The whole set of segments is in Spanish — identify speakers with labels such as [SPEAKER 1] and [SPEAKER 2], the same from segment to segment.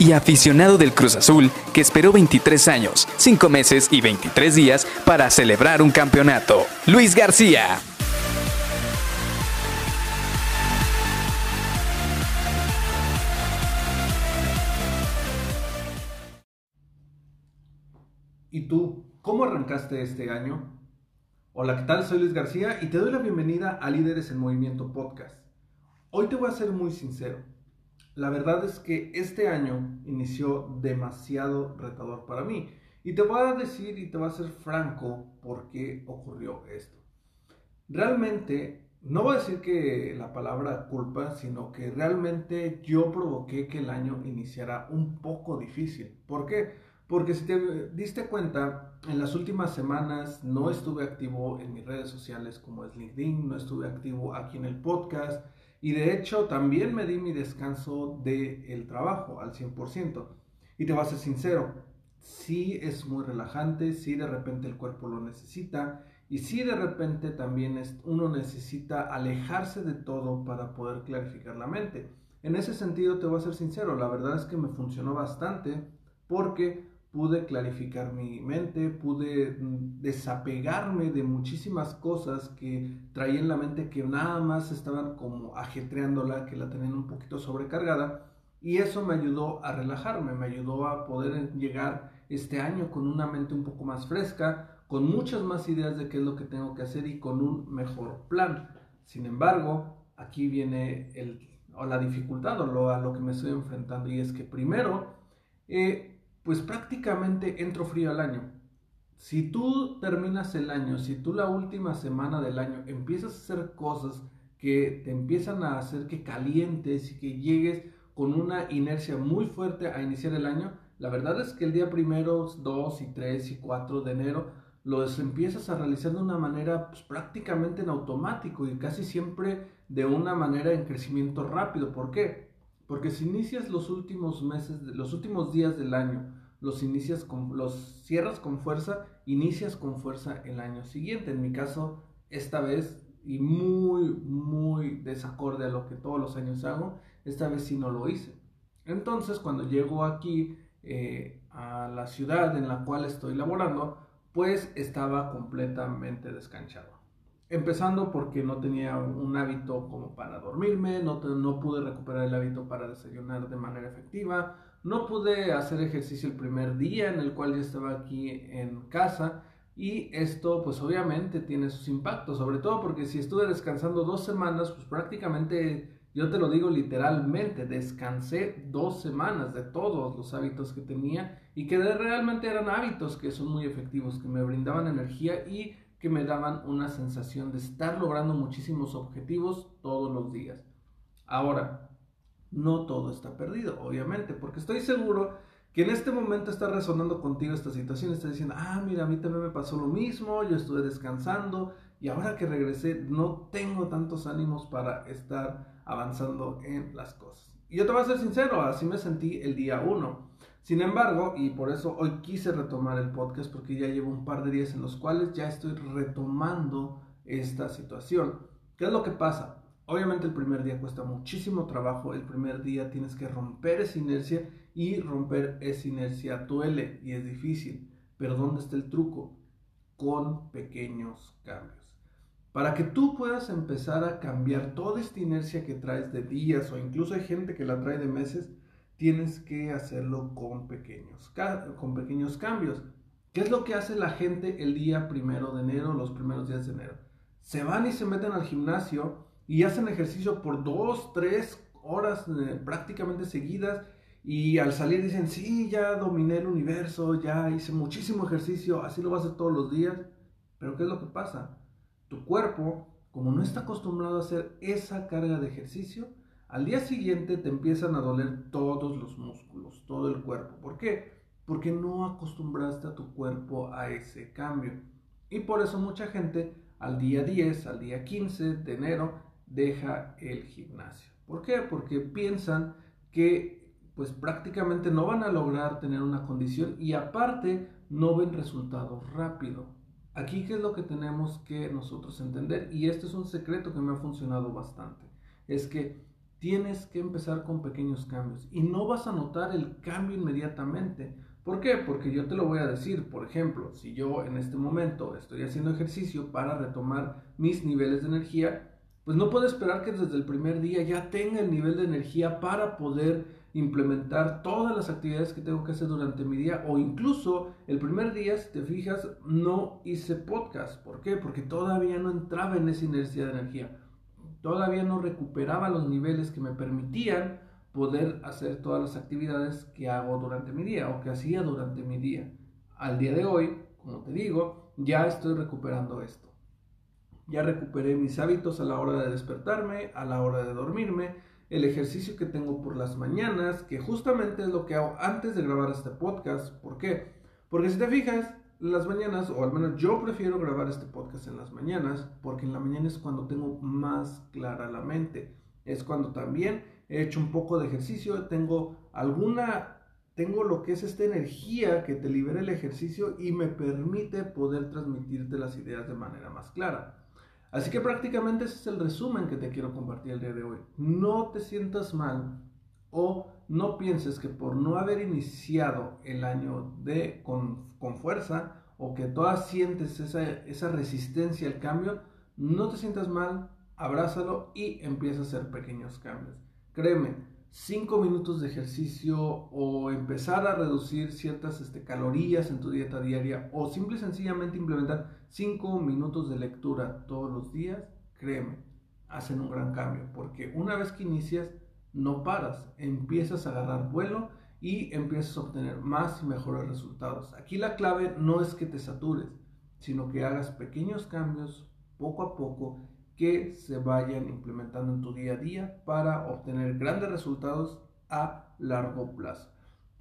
[SPEAKER 1] y aficionado del Cruz Azul que esperó 23 años, 5 meses y 23 días para celebrar un campeonato. Luis García.
[SPEAKER 2] ¿Y tú, cómo arrancaste este año? Hola, ¿qué tal? Soy Luis García y te doy la bienvenida a Líderes en Movimiento Podcast. Hoy te voy a ser muy sincero. La verdad es que este año inició demasiado retador para mí. Y te voy a decir y te voy a ser franco por qué ocurrió esto. Realmente, no voy a decir que la palabra culpa, sino que realmente yo provoqué que el año iniciara un poco difícil. ¿Por qué? Porque si te diste cuenta, en las últimas semanas no estuve activo en mis redes sociales como es LinkedIn, no estuve activo aquí en el podcast y de hecho también me di mi descanso del trabajo al 100%. Y te voy a ser sincero, sí es muy relajante, sí de repente el cuerpo lo necesita y sí de repente también es, uno necesita alejarse de todo para poder clarificar la mente. En ese sentido te voy a ser sincero, la verdad es que me funcionó bastante porque pude clarificar mi mente, pude mm, desapegarme de muchísimas cosas que traía en la mente que nada más estaban como ajetreándola, que la tenían un poquito sobrecargada. Y eso me ayudó a relajarme, me ayudó a poder llegar este año con una mente un poco más fresca, con muchas más ideas de qué es lo que tengo que hacer y con un mejor plan. Sin embargo, aquí viene el, o la dificultad o lo, a lo que me estoy enfrentando y es que primero eh, pues prácticamente entro frío al año. Si tú terminas el año, si tú la última semana del año empiezas a hacer cosas que te empiezan a hacer que calientes y que llegues con una inercia muy fuerte a iniciar el año, la verdad es que el día primero, 2 y 3 y 4 de enero los empiezas a realizar de una manera pues, prácticamente en automático y casi siempre de una manera en crecimiento rápido. ¿Por qué? Porque si inicias los últimos meses, los últimos días del año, los inicias con, los cierras con fuerza, inicias con fuerza el año siguiente. En mi caso, esta vez, y muy, muy desacorde a lo que todos los años hago, esta vez sí no lo hice. Entonces, cuando llego aquí eh, a la ciudad en la cual estoy laborando, pues estaba completamente descanchado. Empezando porque no tenía un hábito como para dormirme, no, no pude recuperar el hábito para desayunar de manera efectiva, no pude hacer ejercicio el primer día en el cual yo estaba aquí en casa y esto pues obviamente tiene sus impactos, sobre todo porque si estuve descansando dos semanas, pues prácticamente yo te lo digo literalmente, descansé dos semanas de todos los hábitos que tenía y que realmente eran hábitos que son muy efectivos, que me brindaban energía y que me daban una sensación de estar logrando muchísimos objetivos todos los días. Ahora, no todo está perdido, obviamente, porque estoy seguro que en este momento está resonando contigo esta situación, está diciendo, ah, mira, a mí también me pasó lo mismo, yo estuve descansando y ahora que regresé no tengo tantos ánimos para estar avanzando en las cosas. Y yo te voy a ser sincero, así me sentí el día uno. Sin embargo, y por eso hoy quise retomar el podcast porque ya llevo un par de días en los cuales ya estoy retomando esta situación. ¿Qué es lo que pasa? Obviamente el primer día cuesta muchísimo trabajo, el primer día tienes que romper esa inercia y romper esa inercia duele y es difícil. Pero ¿dónde está el truco? Con pequeños cambios. Para que tú puedas empezar a cambiar toda esta inercia que traes de días o incluso hay gente que la trae de meses, tienes que hacerlo con pequeños, con pequeños cambios. ¿Qué es lo que hace la gente el día primero de enero, los primeros días de enero? Se van y se meten al gimnasio y hacen ejercicio por dos, tres horas eh, prácticamente seguidas y al salir dicen, sí, ya dominé el universo, ya hice muchísimo ejercicio, así lo vas a hacer todos los días. Pero ¿qué es lo que pasa? Tu cuerpo, como no está acostumbrado a hacer esa carga de ejercicio, al día siguiente te empiezan a doler todos los músculos, todo el cuerpo. ¿Por qué? Porque no acostumbraste a tu cuerpo a ese cambio. Y por eso mucha gente al día 10, al día 15 de enero, deja el gimnasio. ¿Por qué? Porque piensan que pues prácticamente no van a lograr tener una condición y aparte no ven resultados rápido. Aquí qué es lo que tenemos que nosotros entender y este es un secreto que me ha funcionado bastante. Es que tienes que empezar con pequeños cambios y no vas a notar el cambio inmediatamente. ¿Por qué? Porque yo te lo voy a decir, por ejemplo, si yo en este momento estoy haciendo ejercicio para retomar mis niveles de energía, pues no puedo esperar que desde el primer día ya tenga el nivel de energía para poder implementar todas las actividades que tengo que hacer durante mi día o incluso el primer día, si te fijas, no hice podcast. ¿Por qué? Porque todavía no entraba en esa inercia de energía. Todavía no recuperaba los niveles que me permitían poder hacer todas las actividades que hago durante mi día o que hacía durante mi día. Al día de hoy, como te digo, ya estoy recuperando esto. Ya recuperé mis hábitos a la hora de despertarme, a la hora de dormirme, el ejercicio que tengo por las mañanas, que justamente es lo que hago antes de grabar este podcast. ¿Por qué? Porque si te fijas, las mañanas, o al menos yo prefiero grabar este podcast en las mañanas, porque en la mañana es cuando tengo más clara la mente. Es cuando también he hecho un poco de ejercicio, tengo alguna, tengo lo que es esta energía que te libera el ejercicio y me permite poder transmitirte las ideas de manera más clara. Así que prácticamente ese es el resumen que te quiero compartir el día de hoy. No te sientas mal o no pienses que por no haber iniciado el año de, con, fuerza o que todas sientes esa, esa resistencia al cambio, no te sientas mal, abrázalo y empieza a hacer pequeños cambios. Créeme, 5 minutos de ejercicio o empezar a reducir ciertas este, calorías en tu dieta diaria o simple y sencillamente implementar 5 minutos de lectura todos los días, créeme, hacen un gran cambio porque una vez que inicias no paras, empiezas a agarrar vuelo y empiezas a obtener más y mejores resultados. Aquí la clave no es que te satures, sino que hagas pequeños cambios poco a poco que se vayan implementando en tu día a día para obtener grandes resultados a largo plazo.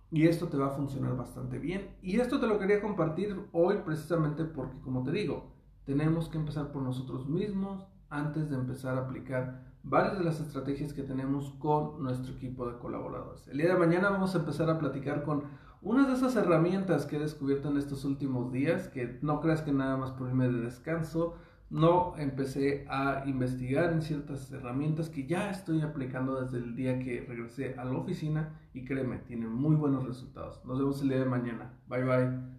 [SPEAKER 2] Y esto te va a funcionar bastante bien. Y esto te lo quería compartir hoy precisamente porque, como te digo, tenemos que empezar por nosotros mismos antes de empezar a aplicar varias de las estrategias que tenemos con nuestro equipo de colaboradores. El día de mañana vamos a empezar a platicar con unas de esas herramientas que he descubierto en estos últimos días, que no creas que nada más por irme de descanso, no empecé a investigar en ciertas herramientas que ya estoy aplicando desde el día que regresé a la oficina y créeme, tienen muy buenos resultados. Nos vemos el día de mañana. Bye bye.